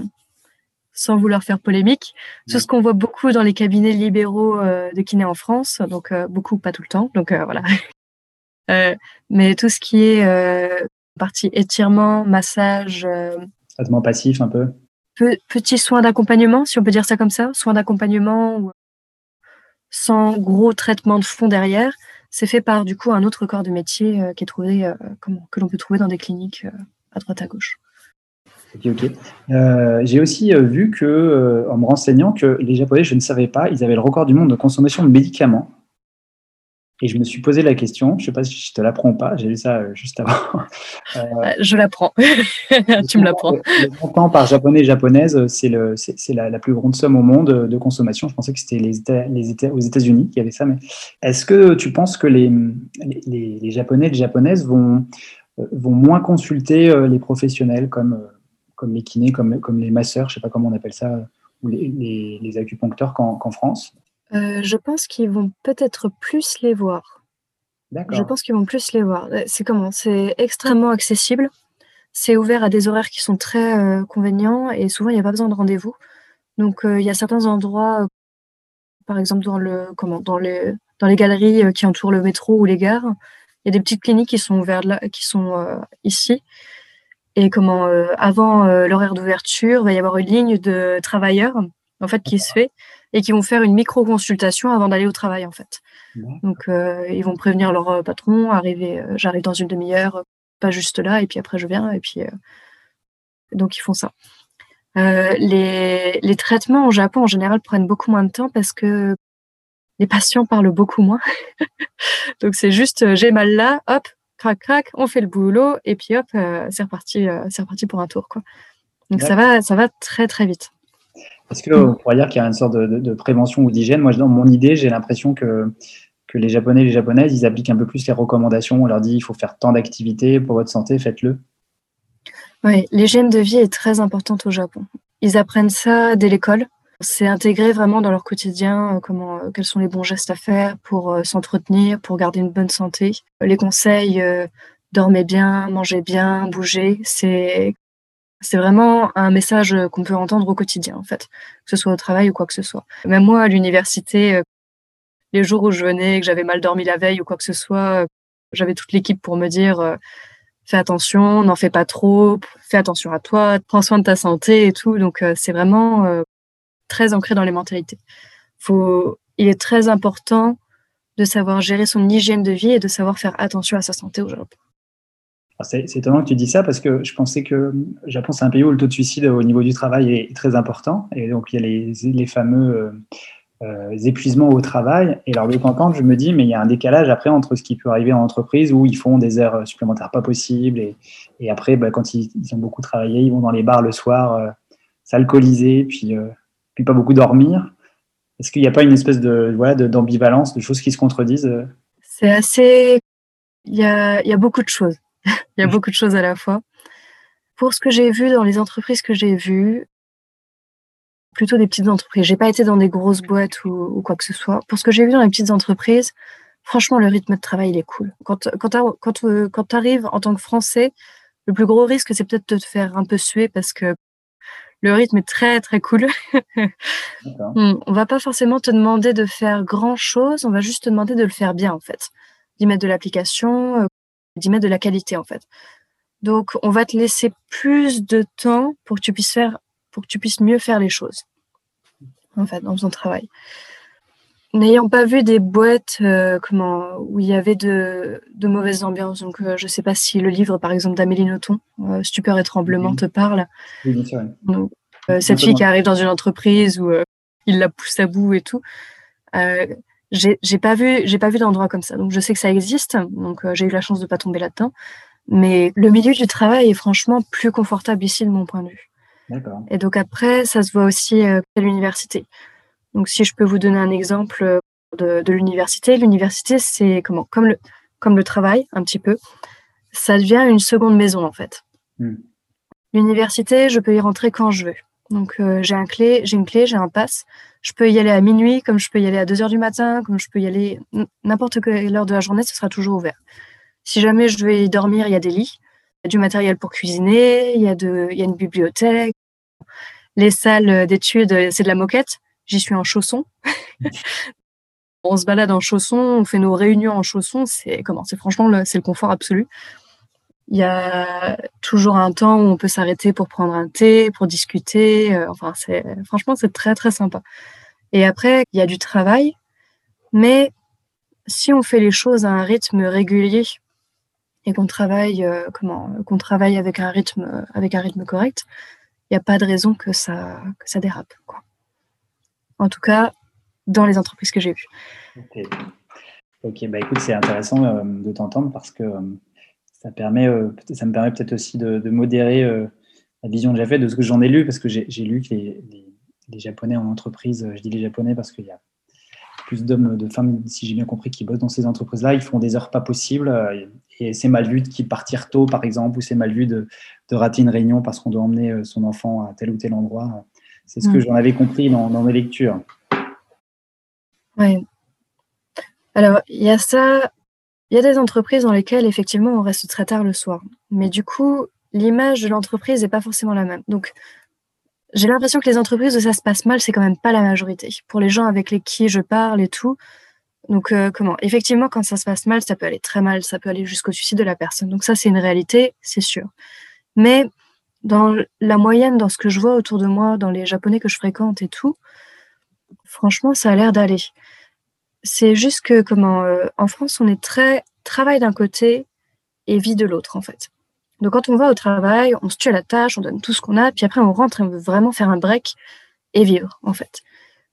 sans vouloir faire polémique, tout ce qu'on voit beaucoup dans les cabinets libéraux de kiné en France, donc beaucoup, pas tout le temps, donc voilà, euh, mais tout ce qui est euh, partie étirement, massage. Euh, Traitement passif un peu. Petit soin d'accompagnement, si on peut dire ça comme ça, soin d'accompagnement sans gros traitement de fond derrière, c'est fait par du coup un autre corps de métier qui est trouvé, comment, que l'on peut trouver dans des cliniques à droite à gauche. Ok, ok. J'ai aussi vu que, en me renseignant, que les Japonais, je ne savais pas, ils avaient le record du monde de consommation de médicaments. Et je me suis posé la question, je ne sais pas si je te l'apprends ou pas, j'ai lu ça euh, juste avant. Euh, je l'apprends, tu me l'apprends. Le montant par japonais et japonaise, c'est la, la, plus grande somme au monde de consommation. Je pensais que c'était les, les États, aux États-Unis qui avaient ça. Mais est-ce que tu penses que les, les, les Japonais et les Japonaises vont, euh, vont moins consulter les professionnels comme, comme les kinés, comme, comme les masseurs, je ne sais pas comment on appelle ça, ou les, les acupuncteurs qu'en France? Euh, je pense qu'ils vont peut-être plus les voir. Je pense qu'ils vont plus les voir. Euh, c'est comment? C'est extrêmement accessible. C'est ouvert à des horaires qui sont très euh, et souvent il n'y a pas besoin de rendez-vous. Donc il y a certains endroits, par exemple dans le comment dans les dans les galeries qui entourent le métro ou les gares, il y a des petites cliniques qui sont ouvertes là, qui sont ici. Et comment avant l'horaire d'ouverture, il va y avoir une ligne de travailleurs en fait qui se fait et qui vont faire une micro-consultation avant d'aller au travail, en fait. Donc, ils vont prévenir leur patron, arriver, j'arrive dans une demi-heure, pas juste là, et puis après je viens, et puis donc ils font ça. les, les, traitements au Japon en général prennent beaucoup moins de temps parce que les patients parlent beaucoup moins. donc c'est juste j'ai mal là, hop, crac crac, on fait le boulot et puis hop, c'est reparti, c'est reparti pour un tour quoi. Donc ça va, ça va très très vite. Est-ce qu'on pourrait dire qu'il y a une sorte de, prévention ou d'hygiène Moi, dans mon idée, j'ai l'impression que, que les Japonais et les Japonaises, ils appliquent un peu plus les recommandations. On leur dit il faut faire tant d'activités pour votre santé, faites-le. Oui, l'hygiène de vie est très importante au Japon. Ils apprennent ça dès l'école. C'est intégré vraiment dans leur quotidien, euh, comment, euh, quels sont les bons gestes à faire pour euh, s'entretenir, pour garder une bonne santé. Les conseils, dormez bien, mangez bien, bougez, c'est c'est vraiment un message qu'on peut entendre au quotidien, en fait, que ce soit au travail ou quoi que ce soit. Même moi, à l'université, les jours où je venais, que j'avais mal dormi la veille ou quoi que ce soit, j'avais toute l'équipe pour me dire fais attention, n'en fais pas trop, fais attention à toi, prends soin de ta santé et tout. Donc, c'est vraiment très ancré dans les mentalités. Il est très important de savoir gérer son hygiène de vie et de savoir faire attention à sa santé au Japon. C'est étonnant que tu dis ça parce que je pensais que le Japon, c'est un pays où le taux de suicide au niveau du travail est très important. Et donc, il y a les, fameux euh, euh, épuisements au travail. Et alors, de temps je me dis, mais il y a un décalage après entre ce qui peut arriver en entreprise où ils font des heures supplémentaires pas possibles. Et, après, bah, quand ils, ont beaucoup travaillé, ils vont dans les bars le soir, euh, s'alcooliser, puis, puis pas beaucoup dormir. Est-ce qu'il n'y a pas une espèce de voilà d'ambivalence, de, choses qui se contredisent C'est assez. Il y a, il y a beaucoup de choses. Il y a beaucoup de choses à la fois. Pour ce que j'ai vu dans les entreprises que j'ai vues, plutôt des petites entreprises. J'ai pas été dans des grosses boîtes ou, quoi que ce soit. Pour ce que j'ai vu dans les petites entreprises, franchement, le rythme de travail, il est cool. Quand, quand, quand, euh, tu arrives en tant que Français, le plus gros risque, c'est peut-être de te faire un peu suer parce que le rythme est très, très cool. on va pas forcément te demander de faire grand chose, on va juste te demander de le faire bien, en fait. D'y mettre de l'application, d'y mettre de la qualité en fait. Donc on va te laisser plus de temps pour que tu puisses faire, pour que tu puisses mieux faire les choses en fait dans ton travail. N'ayant pas vu des boîtes euh, comment, où il y avait de, de mauvaises ambiances, donc euh, je ne sais pas si le livre par exemple d'Amélie Nothomb, euh, Stupeur et tremblement, te parle. Oui, bien sûr. cette fille qui arrive dans une entreprise où il la pousse à bout et tout j'ai pas vu j'ai pas vu d'endroit comme ça. Donc je sais que ça existe. Donc euh, j'ai eu la chance de pas tomber là-dedans. Mais le milieu du travail est franchement plus confortable ici de mon point de vue. Et donc après ça se voit aussi euh, à l'université. Donc si je peux vous donner un exemple euh, de, de l'université l'université c'est comment? Comme le comme le travail un petit peu ça devient une seconde maison en fait. Hmm. l'université je peux y rentrer quand je veux. Donc j'ai un clé j'ai une clé j'ai un pass je peux y aller à minuit, comme je peux y aller à 2 heures du matin, comme je peux y aller n'importe quelle heure de la journée, ce sera toujours ouvert. Si jamais je vais y dormir, il y a des lits, il y a du matériel pour cuisiner, il y a, une bibliothèque. Les salles d'études, c'est de la moquette. J'y suis en chaussons. on se balade en chaussons, on fait nos réunions en chaussons. C'est comment C'est franchement le, c'est le confort absolu. Il y a toujours un temps où on peut s'arrêter pour prendre un thé, pour discuter. Euh, enfin, c'est franchement c'est très très sympa. Et après, il y a du travail, mais si on fait les choses à un rythme régulier et qu'on travaille, euh, comment, qu'on travaille avec un rythme, avec un rythme correct, il n'y a pas de raison que ça, que ça dérape. En tout cas, dans les entreprises que j'ai vues. Ok, bah écoute, c'est intéressant euh, de t'entendre parce que euh, ça, permet, ça me permet peut-être aussi de, modérer la vision que j'avais de ce que j'en ai lu, parce que j'ai lu que les Japonais en entreprise, je dis les Japonais parce qu'il y a plus d'hommes, de femmes, si j'ai bien compris, qui bossent dans ces entreprises-là, ils font des heures pas possibles euh, et c'est mal vu de partir tôt, par exemple, ou c'est mal vu de, rater une réunion parce qu'on doit emmener euh, son enfant à tel ou tel endroit. C'est ce que mm. j'en avais compris dans, mes lectures. Oui. Alors, il y a ça, il y a des entreprises dans lesquelles, effectivement, on reste très tard le soir. Mais du coup, l'image de l'entreprise n'est pas forcément la même. Donc, j'ai l'impression que les entreprises où ça se passe mal, c'est quand même pas la majorité. Pour les gens avec les qui je parle et tout. Donc, euh, comment? Effectivement, quand ça se passe mal, ça peut aller très mal, ça peut aller jusqu'au suicide de la personne. Donc, ça, c'est une réalité, c'est sûr. Mais dans la moyenne, dans ce que je vois autour de moi, dans les Japonais que je fréquente et tout, Franchement, ça a l'air d'aller. C'est juste que comment en France, on est très travail d'un côté et vie de l'autre en fait. Donc quand on va au travail, on se tue à la tâche, on donne tout ce qu'on a, puis après on rentre et on veut vraiment faire un break et vivre en fait.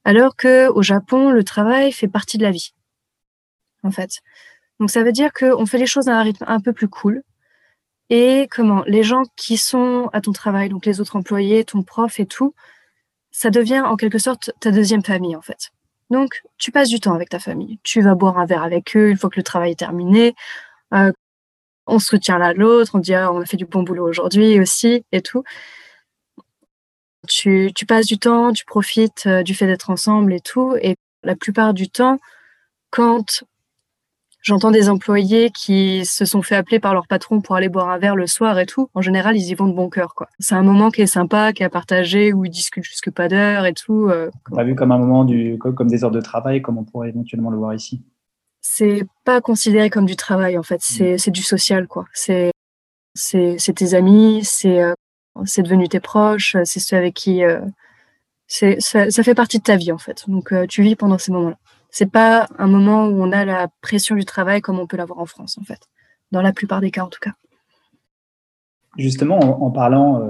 Alors que au Japon, le travail fait partie de la vie en fait. Donc ça veut dire qu'on fait les choses à un rythme un peu plus cool. Et comment? Les gens qui sont à ton travail, donc les autres employés, ton prof et tout, ça devient en quelque sorte ta deuxième famille en fait. Donc tu passes du temps avec ta famille. Tu vas boire un verre avec eux une fois que le travail est terminé. On se soutient l'un l'autre, on dit ah, on a fait du bon boulot aujourd'hui aussi et tout. Tu, passes du temps, tu profites euh, du fait d'être ensemble et tout. Et la plupart du temps, quand j'entends des employés qui se sont fait appeler par leur patron pour aller boire un verre le soir et tout, en général, ils y vont de bon cœur. quoi. C'est un moment qui est sympa, qui est à partager, où ils discutent jusque pas d'heure et tout. Euh, as vu comme un moment du, comme des heures de travail, comme on pourrait éventuellement le voir ici c'est pas considéré comme du travail en fait, c'est mm. du social quoi. C'est c'est tes amis, c'est euh, c'est devenu tes proches, c'est ceux avec qui euh, c'est ça, fait partie de ta vie en fait. Donc euh, tu vis pendant ces moments-là. C'est pas un moment où on a la pression du travail comme on peut l'avoir en France en fait, dans la plupart des cas en tout cas. Justement, en, parlant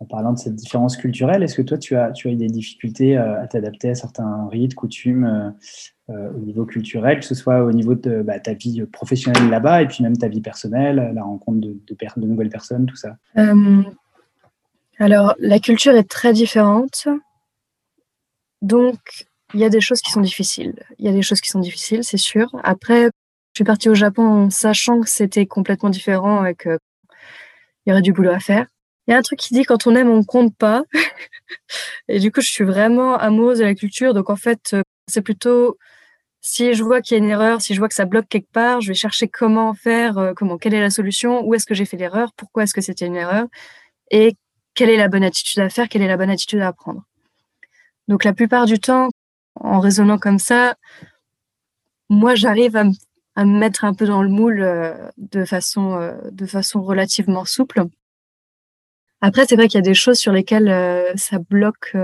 en parlant de cette différence culturelle, est-ce que toi, tu as, eu des difficultés à t'adapter à certains rites, coutumes euh, au niveau culturel, que ce soit au niveau de bah, ta vie professionnelle là-bas et puis même ta vie personnelle, la rencontre de, nouvelles personnes, tout ça? Euh, Alors, la culture est très différente. Donc, il y a des choses qui sont difficiles. Il y a des choses qui sont difficiles, c'est sûr. Après, je suis partie au Japon en sachant que c'était complètement différent et qu'il y aurait du boulot à faire. Il y a un truc qui dit quand on aime, on compte pas. et du coup, je suis vraiment amoureuse de la culture. Donc, en fait, c'est plutôt si je vois qu'il y a une erreur, si je vois que ça bloque quelque part, je vais chercher comment faire, euh, comment, quelle est la solution, où est-ce que j'ai fait l'erreur, pourquoi est-ce que c'était une erreur, et quelle est la bonne attitude à faire, quelle est la bonne attitude à prendre. Donc la plupart du temps, en raisonnant comme ça, moi j'arrive à, me mettre un peu dans le moule euh, de, façon, euh, de façon relativement souple. Après, c'est vrai qu'il y a des choses sur lesquelles ça bloque,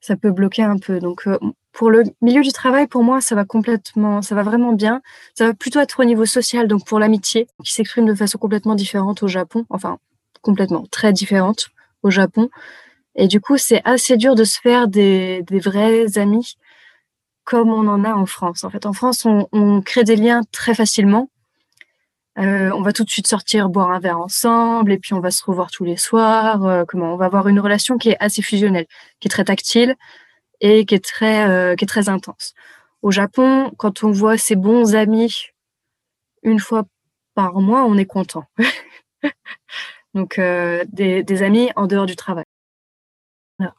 ça peut bloquer un peu. Donc pour le milieu du travail, pour moi, ça va complètement, ça va vraiment bien. Ça va plutôt être au niveau social, donc pour l'amitié, qui s'exprime de façon complètement différente au Japon, enfin complètement très différente au Japon. Et du coup, c'est assez dur de se faire des, vrais amis comme on en a en France. En fait, en France, on crée des liens très facilement. Euh, on va tout de suite sortir boire un verre ensemble et puis on va se revoir tous les soirs. Euh, comment On va avoir une relation qui est assez fusionnelle, qui est très tactile et qui est très, euh, qui est très intense. Au Japon, quand on voit ses bons amis une fois par mois, on est content. Donc, des, des, amis en dehors du travail.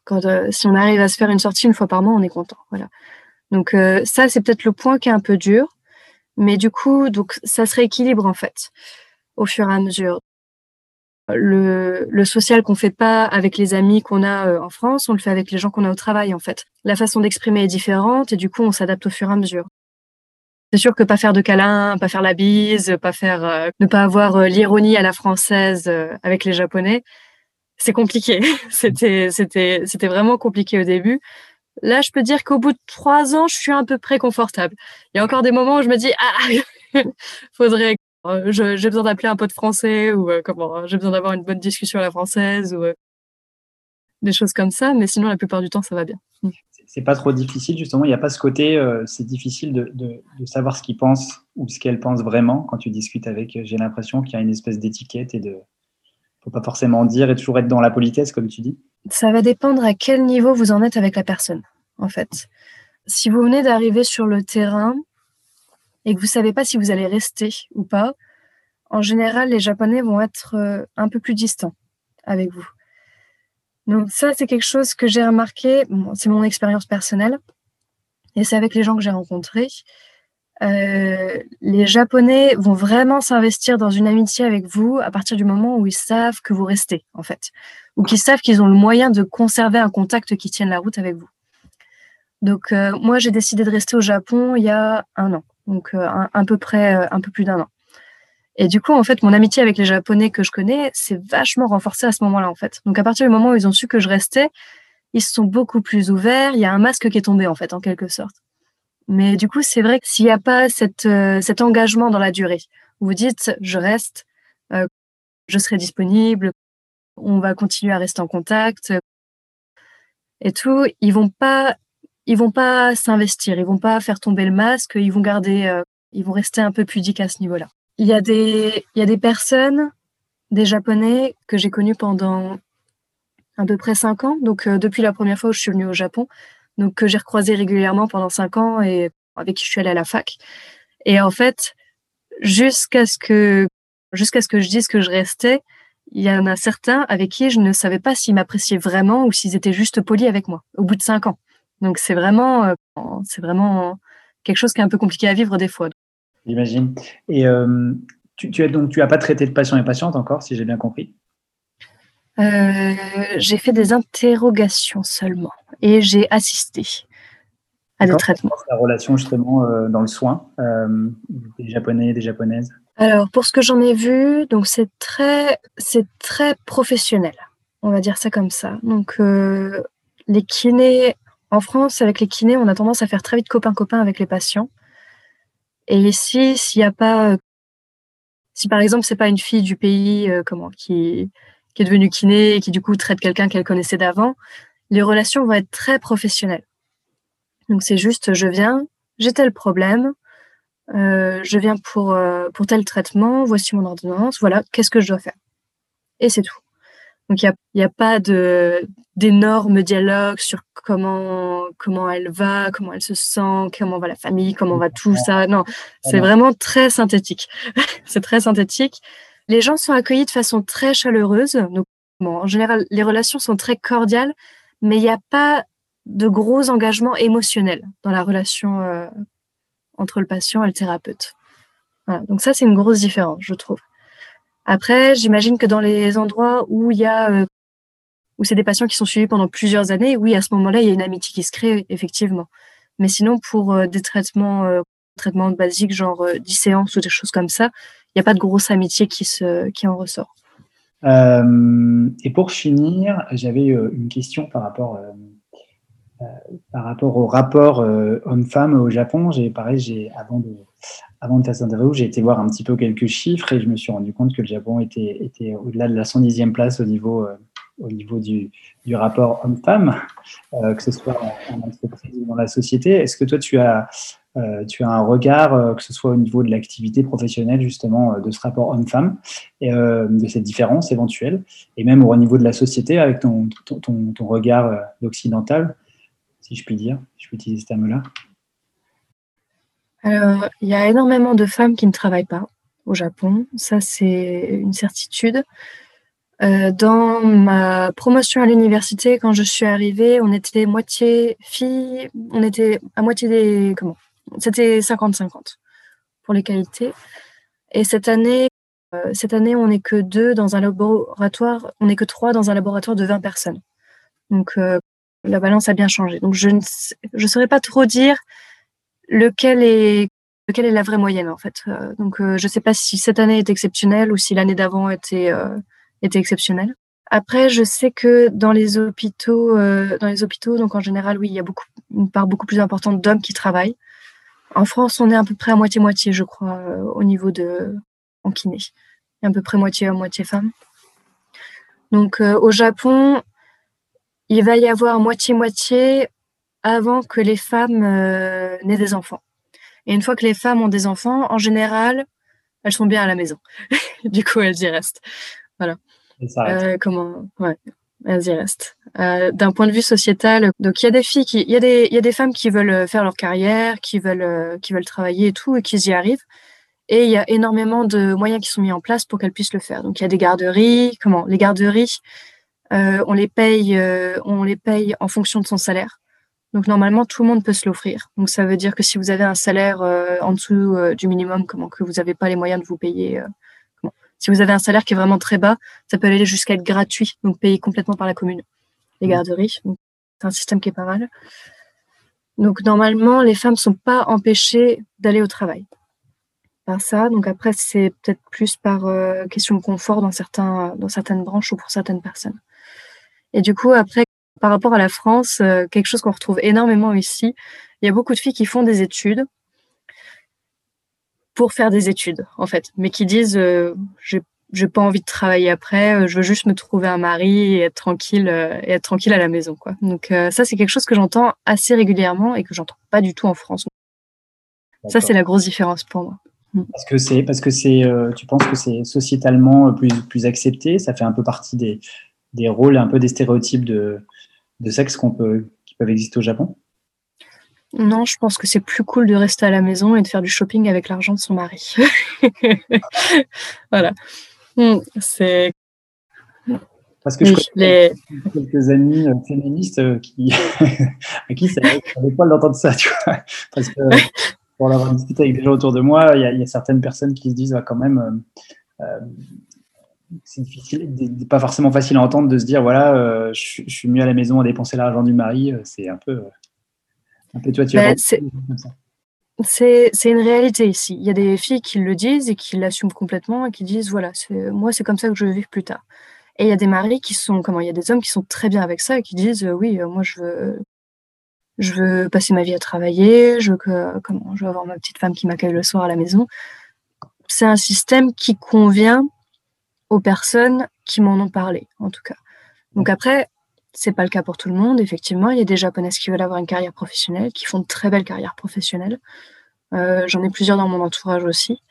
Quand, si on arrive à se faire une sortie une fois par mois, on est content. Voilà. Donc, ça, c'est peut-être le point qui est un peu dur. Mais du coup, donc, ça se rééquilibre en fait au fur et à mesure le, social qu'on fait pas avec les amis qu'on a euh, en France, on le fait avec les gens qu'on a au travail en fait. La façon d'exprimer est différente et du coup on s'adapte au fur et à mesure. C'est sûr que pas faire de câlins, pas faire la bise, pas faire, euh, ne pas avoir euh, l'ironie à la française avec les Japonais, c'est compliqué. c'était, c'était, c'était vraiment compliqué au début. Là, je peux dire qu'au bout de trois ans, je suis un peu près confortable. Il y a encore des moments où je me dis ah, faudrait euh, j'ai besoin d'appeler un pote français ou euh, comment euh, j'ai besoin d'avoir une bonne discussion à la française ou des choses comme ça, mais sinon la plupart du temps ça va bien. C'est pas trop difficile justement, il n'y a pas ce côté, c'est difficile de, de, savoir ce qu'ils pensent ou ce qu'elles pensent vraiment quand tu discutes avec. J'ai l'impression qu'il y a une espèce d'étiquette et de, faut pas forcément dire et toujours être dans la politesse comme tu dis. Ça va dépendre à quel niveau vous en êtes avec la personne en fait. Si vous venez d'arriver sur le terrain, et que vous savez pas si vous allez rester ou pas, en général, les Japonais vont être euh, un peu plus distants avec vous. Donc ça, c'est quelque chose que j'ai remarqué, c'est mon expérience personnelle, et c'est avec les gens que j'ai rencontrés. Euh, les Japonais vont vraiment s'investir dans une amitié avec vous à partir du moment où ils savent que vous restez, en fait, ou qu'ils savent qu'ils ont le moyen de conserver un contact qui tienne la route avec vous. Donc euh, moi, j'ai décidé de rester au Japon il y a un an donc euh, un, peu près, euh, un peu plus d'un an. Et du coup, en fait, mon amitié avec les Japonais que je connais s'est vachement renforcée à ce moment-là, en fait. Donc, à partir du moment où ils ont su que je restais, ils sont beaucoup plus ouverts. Il y a un masque qui est tombé, en fait, en quelque sorte. Mais du coup, c'est vrai que s'il n'y a pas cet engagement dans la durée, vous dites, je reste, je serai disponible, on va continuer à rester en contact et tout, ils vont pas, ils vont pas s'investir, ils vont pas faire tomber le masque, ils vont garder, euh, ils vont rester un peu pudiques à ce niveau-là. Il y a des, il y a des personnes, des Japonais que j'ai connus pendant à peu près cinq ans, donc depuis la première fois où je suis venue au Japon, donc que j'ai recroisé régulièrement pendant cinq ans et avec qui je suis allée à la fac. Et en fait, jusqu'à ce que jusqu'à ce que je dise que je restais, il y en a certains avec qui je ne savais pas s'ils m'appréciaient vraiment ou s'ils étaient juste polis avec moi au bout de cinq ans. Donc c'est vraiment euh, c'est vraiment quelque chose qui est un peu compliqué à vivre des fois. J'imagine. Et euh, tu, tu as donc tu as pas traité de patients et patientes encore, si j'ai bien compris? Euh, j'ai fait des interrogations seulement et j'ai assisté à des traitements. La relation justement euh, dans le soin des Japonais, des Japonaises? Alors pour ce que j'en ai vu, donc c'est très, c'est très professionnel. On va dire ça comme ça. Donc les kinés en France, avec les kinés, on a tendance à faire très vite copain-copain avec les patients. Et ici, s'il n'y a pas, si par exemple c'est pas une fille du pays, comment, qui qui est devenue kiné et qui du coup traite quelqu'un qu'elle connaissait d'avant, les relations vont être très professionnelles. Donc c'est juste, je viens, j'ai tel problème, euh, je viens pour, euh, pour tel traitement, voici mon ordonnance, voilà, qu'est-ce que je dois faire? Et c'est tout. Donc il n'y a, a pas de d'énormes dialogues sur comment comment elle va, comment elle se sent, comment va la famille, comment va tout ça. Non, c'est vraiment très synthétique. c'est très synthétique. Les gens sont accueillis de façon très chaleureuse. Donc, en général, les relations sont très cordiales, mais il n'y a pas de gros engagements émotionnels dans la relation euh, entre le patient et le thérapeute. Donc ça, c'est une grosse différence, je trouve. Après, j'imagine que dans les endroits où il y a euh, où c'est des patients qui sont suivis pendant plusieurs années, oui, à ce moment-là, il y a une amitié qui se crée, effectivement. Mais sinon, pour euh, des traitements, traitements basiques, genre 10 séances ou des choses comme ça, il n'y a pas de grosse amitié qui, se, qui en ressort. Euh, et pour finir, j'avais euh, une question par rapport, euh, par rapport au rapport homme-femme au Japon. J'ai pareil, j'ai avant de avant de faire cette interview, j'ai été voir un petit peu quelques chiffres et je me suis rendu compte que le Japon était, au-delà de la 110e place au niveau, au niveau du, rapport homme-femme, que ce soit en, en, entreprise ou dans la société. Est-ce que toi, tu as, euh, tu as un regard, euh, que ce soit au niveau de l'activité professionnelle, justement, euh, de ce rapport homme-femme, et de cette différence éventuelle, et même au niveau de la société, avec ton, ton, ton, regard occidental, si je puis dire, je peux utiliser ce terme-là. Alors, il y a énormément de femmes qui ne travaillent pas au Japon, ça c'est une certitude. dans ma promotion à l'université, quand je suis arrivée, on était moitié filles, on était à moitié des comment? C'était 50-50 pour les qualités. Et cette année, euh, cette année, on n'est que deux dans un laboratoire, on n'est que trois dans un laboratoire de 20 personnes. Donc euh, la balance a bien changé. Donc je ne je saurais pas trop dire lequel est lequel est la vraie moyenne en fait. Euh, donc je ne sais pas si cette année est exceptionnelle ou si l'année d'avant était était exceptionnelle. Après, je sais que dans les hôpitaux, dans les hôpitaux, donc en général, oui, il y a beaucoup une part beaucoup plus importante d'hommes qui travaillent. En France, on est à peu près à moitié-moitié, je crois, euh, au niveau de en kiné. à peu près moitié moitié femme. Donc euh, au Japon, il va y avoir moitié-moitié avant que les femmes euh, n'aient des enfants. Et une fois que les femmes ont des enfants, en général, elles sont bien à la maison. du coup, elles y restent. Voilà. comment ouais elles y restent. Euh, D'un point de vue sociétal, donc il y a des filles il y a des, il y a des femmes qui veulent faire leur carrière, qui veulent, euh, qui veulent travailler et tout, et qui y arrivent. Et il y a énormément de moyens qui sont mis en place pour qu'elles puissent le faire. Donc il y a des garderies. Comment? Les garderies, euh, on les paye, euh, on les paye en fonction de son salaire. Donc normalement tout le monde peut se l'offrir. Donc ça veut dire que si vous avez un salaire euh, en dessous du minimum, comment que vous n'avez pas les moyens de vous payer si vous avez un salaire qui est vraiment très bas, ça peut aller jusqu'à être gratuit, donc payé complètement par la commune. Les mmh. garderies, c'est un système qui est pas mal. Donc normalement, les femmes sont pas empêchées d'aller au travail. Par ça, donc après c'est peut-être plus par euh, question de confort dans certains dans certaines branches ou pour certaines personnes. Et du coup après par rapport à la France, quelque chose qu'on retrouve énormément ici. Il y a beaucoup de filles qui font des études pour faire des études, en fait, mais qui disent j'ai j'ai pas envie de travailler après, je veux juste me trouver un mari et être tranquille et être tranquille à la maison quoi. Donc ça c'est quelque chose que j'entends assez régulièrement et que j'entends pas du tout en France. Ça c'est la grosse différence pour moi. Mm. Parce que c'est parce que c'est euh, tu penses que c'est sociétalement plus plus accepté, ça fait un peu partie des, des rôles un peu des stéréotypes de, de sexe qu'on peut qui peuvent exister au Japon? Non, je pense que c'est plus cool de rester à la maison et de faire du shopping avec l'argent de son mari. voilà. Mm, c'est parce que je connais quelques amis euh, féministes euh, qui, à qui ça n'avait pas d'entendre ça, tu vois. Parce que pour l'avoir discuté avec des gens autour de moi, il y, a certaines personnes qui se disent quand même, euh, c'est difficile, pas forcément facile à entendre de se dire voilà, euh, je, suis mieux à la maison à dépenser l'argent du mari. C'est un peu, un peu toi, tu bah, c'est une réalité ici. Il y a des filles qui le disent et qui l'assument complètement et qui disent voilà, moi c'est comme ça que je veux vivre plus tard. Et il y a des maris qui sont comment Il y a des hommes qui sont très bien avec ça et qui disent oui, moi je veux je veux passer ma vie à travailler, je veux que, comment, je veux avoir ma petite femme qui m'accueille le soir à la maison. C'est un système qui convient aux personnes qui m'en ont parlé, en tout cas. Donc après, c'est pas le cas pour tout le monde. Effectivement, il y a des japonaises qui veulent avoir une carrière professionnelle, qui font de très belles carrières professionnelles. Euh, j'en ai plusieurs dans mon entourage aussi.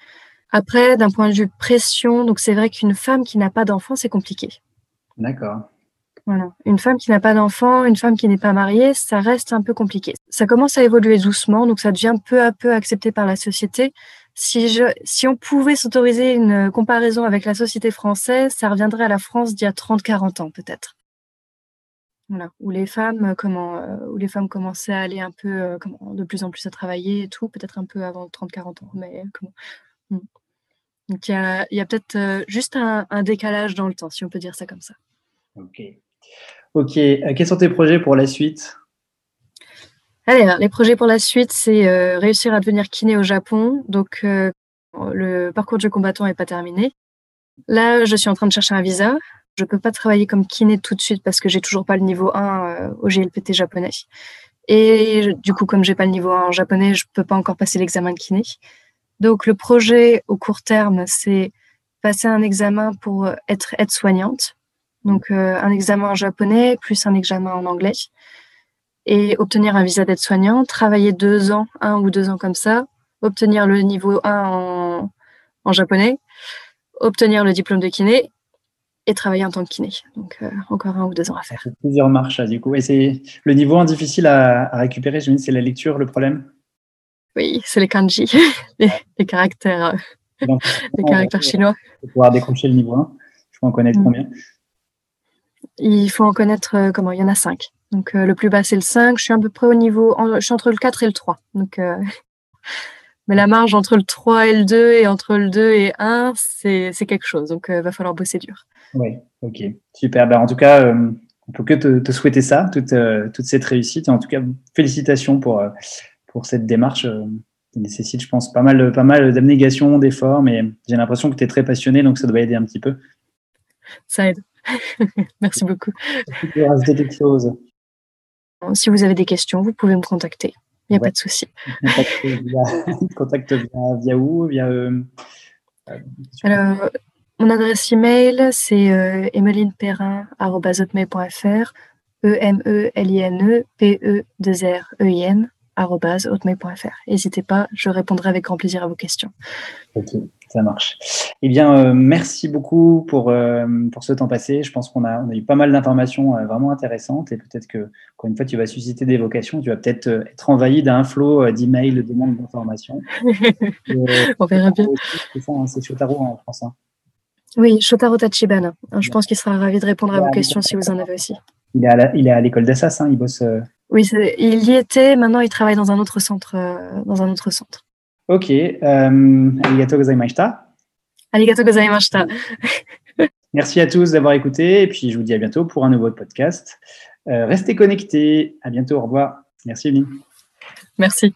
Après, d'un point de vue pression, donc c'est vrai qu'une femme qui n'a pas d'enfant, c'est compliqué. D'accord. Une femme qui n'a pas d'enfant, une femme qui n'est pas mariée, ça reste un peu compliqué. Ça commence à évoluer doucement, donc ça devient peu à peu accepté par la société. Si, je, si on pouvait s'autoriser une comparaison avec la société française, ça reviendrait à la France d'il y a 30-40 ans peut-être. Voilà, où les femmes, comment, euh, les femmes commençaient à aller un peu, euh, de plus en plus à travailler et tout, peut-être un peu avant 30-40 ans, mais comment. Hmm. Donc il y a, peut-être euh, juste un, un décalage dans le temps, si on peut dire ça comme ça. Ok. Ok, euh, quels sont tes projets pour la suite? Allez, les projets pour la suite, c'est euh, réussir à devenir kiné au Japon. Donc, euh, le parcours de combattant n'est pas terminé. Là, je suis en train de chercher un visa. Je ne peux pas travailler comme kiné tout de suite parce que j'ai toujours pas le niveau 1 au GLPT japonais. Et du coup, comme j'ai pas le niveau 1 en japonais, je peux pas encore passer l'examen de kiné. Donc, le projet au court terme, c'est passer un examen pour être aide-soignante. Donc euh, un examen en japonais plus un examen en anglais et obtenir un visa d'aide-soignant, travailler deux ans, un ou deux ans comme ça, obtenir le niveau 1 en, en japonais, obtenir le diplôme de kiné et travailler en tant que kiné. Donc euh, encore un ou deux ans à faire. Plusieurs marches du coup. Et c'est le niveau 1 difficile à, à récupérer, je me c'est la lecture le problème? Oui, c'est les kanji, les, caractères, les caractères chinois. Pour pouvoir décrocher le niveau 1, je peux en connaître mm. combien? Il faut en connaître euh, comment? Il y en a cinq. Donc euh, le plus bas c'est le 5. Je suis à peu près au niveau, je suis entre le 4 et le 3. Donc, euh, mais la marge entre le 3 et le 2 et entre le 2 et 1, c'est quelque chose. Donc il va falloir bosser dur. Oui, ok, super. Ben, en tout cas, on peut que te, souhaiter ça, toute, toute, cette réussite. En tout cas, félicitations pour, pour cette démarche qui nécessite, je pense, pas mal, pas mal d'abnégation, d'efforts, mais j'ai l'impression que tu es très passionné, donc ça doit aider un petit peu. Ça aide. Merci beaucoup. rajouter quelque chose Si vous avez des questions, vous pouvez me contacter. Il n'y a pas de souci. Contact via, via où via, euh, euh, Alors, mon adresse email, c'est euh, emelineperrin.fr E-M-E-L-I-N-E P-E-2-R-E-I-N N'hésitez pas, je répondrai avec grand plaisir à vos questions. Ok, ça marche. Eh bien, euh, merci beaucoup pour, euh, pour ce temps passé. Je pense qu'on a, on a eu pas mal d'informations euh, vraiment intéressantes et peut-être que, encore une fois, tu vas susciter des vocations. Tu vas peut-être être envahi d'un flot d'emails, de demandes d'informations. on verra bien. C'est ça, hein, c'est Shotaro en français. Hein. Oui, Shotaro Tachibana. Je pense qu'il sera ravi de répondre à vos questions si vous en avez aussi. Il est à l'école d'Assas, hein, il bosse. Oui, il y était. Maintenant, il travaille dans un autre centre. dans un autre centre. Ok. Euh, arigato gozaimashita. Arigato gozaimashita. Merci à tous d'avoir écouté et puis je vous dis à bientôt pour un nouveau podcast. Euh, restez connectés. À bientôt. Au revoir. Merci, Evelyne. Merci.